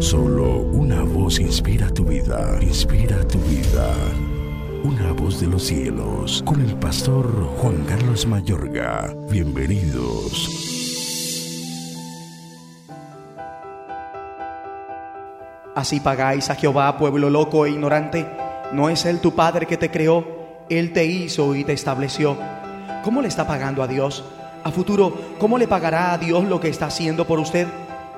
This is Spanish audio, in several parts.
Solo una voz inspira tu vida, inspira tu vida. Una voz de los cielos, con el pastor Juan Carlos Mayorga. Bienvenidos. Así pagáis a Jehová, pueblo loco e ignorante. ¿No es Él tu Padre que te creó? Él te hizo y te estableció. ¿Cómo le está pagando a Dios? A futuro, ¿cómo le pagará a Dios lo que está haciendo por usted?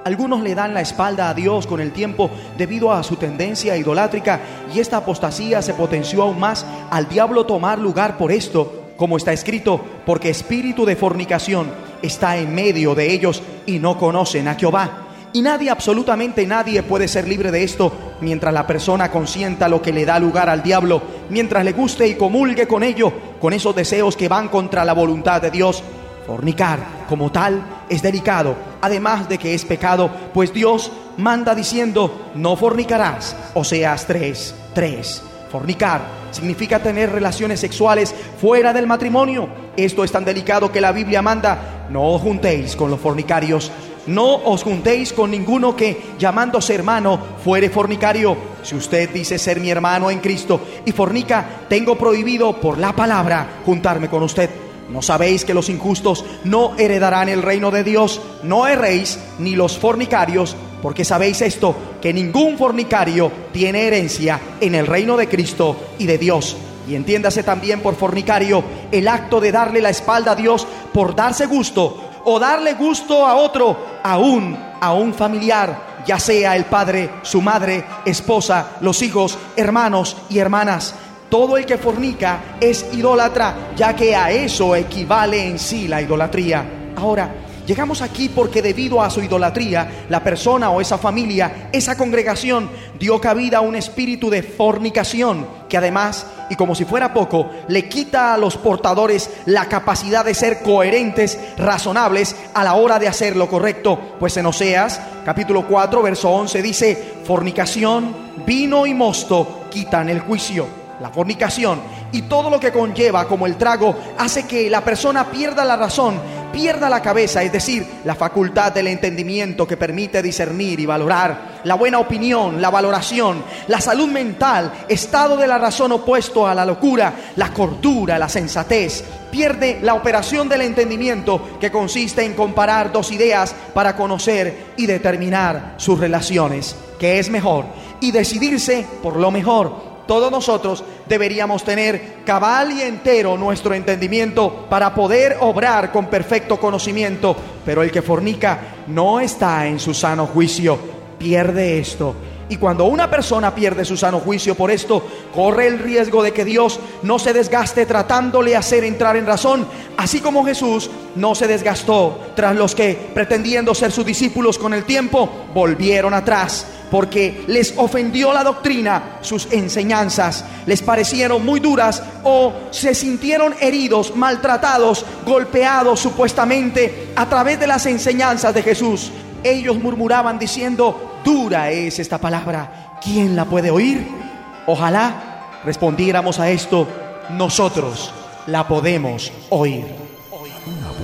Algunos le dan la espalda a Dios con el tiempo debido a su tendencia idolátrica y esta apostasía se potenció aún más al diablo tomar lugar por esto, como está escrito, porque espíritu de fornicación está en medio de ellos y no conocen a Jehová. Y nadie, absolutamente nadie puede ser libre de esto mientras la persona consienta lo que le da lugar al diablo, mientras le guste y comulgue con ello, con esos deseos que van contra la voluntad de Dios. Fornicar como tal es delicado, además de que es pecado, pues Dios manda diciendo, no fornicarás, o seas tres, tres. Fornicar significa tener relaciones sexuales fuera del matrimonio. Esto es tan delicado que la Biblia manda, no os juntéis con los fornicarios, no os juntéis con ninguno que llamándose hermano fuere fornicario. Si usted dice ser mi hermano en Cristo y fornica, tengo prohibido por la palabra juntarme con usted. ¿No sabéis que los injustos no heredarán el reino de Dios? No erréis ni los fornicarios, porque sabéis esto, que ningún fornicario tiene herencia en el reino de Cristo y de Dios. Y entiéndase también por fornicario el acto de darle la espalda a Dios por darse gusto o darle gusto a otro, aún a un familiar, ya sea el padre, su madre, esposa, los hijos, hermanos y hermanas. Todo el que fornica es idólatra, ya que a eso equivale en sí la idolatría. Ahora, llegamos aquí porque debido a su idolatría, la persona o esa familia, esa congregación, dio cabida a un espíritu de fornicación que además, y como si fuera poco, le quita a los portadores la capacidad de ser coherentes, razonables a la hora de hacer lo correcto. Pues en Oseas, capítulo 4, verso 11 dice, fornicación, vino y mosto quitan el juicio la fornicación y todo lo que conlleva como el trago hace que la persona pierda la razón, pierda la cabeza, es decir, la facultad del entendimiento que permite discernir y valorar, la buena opinión, la valoración, la salud mental, estado de la razón opuesto a la locura, la cordura, la sensatez. Pierde la operación del entendimiento que consiste en comparar dos ideas para conocer y determinar sus relaciones, que es mejor, y decidirse por lo mejor todos nosotros deberíamos tener cabal y entero nuestro entendimiento para poder obrar con perfecto conocimiento. Pero el que fornica no está en su sano juicio, pierde esto. Y cuando una persona pierde su sano juicio por esto, corre el riesgo de que Dios no se desgaste tratándole hacer entrar en razón, así como Jesús no se desgastó tras los que, pretendiendo ser sus discípulos con el tiempo, volvieron atrás porque les ofendió la doctrina, sus enseñanzas, les parecieron muy duras o se sintieron heridos, maltratados, golpeados supuestamente a través de las enseñanzas de Jesús. Ellos murmuraban diciendo, dura es esta palabra, ¿quién la puede oír? Ojalá respondiéramos a esto, nosotros la podemos oír.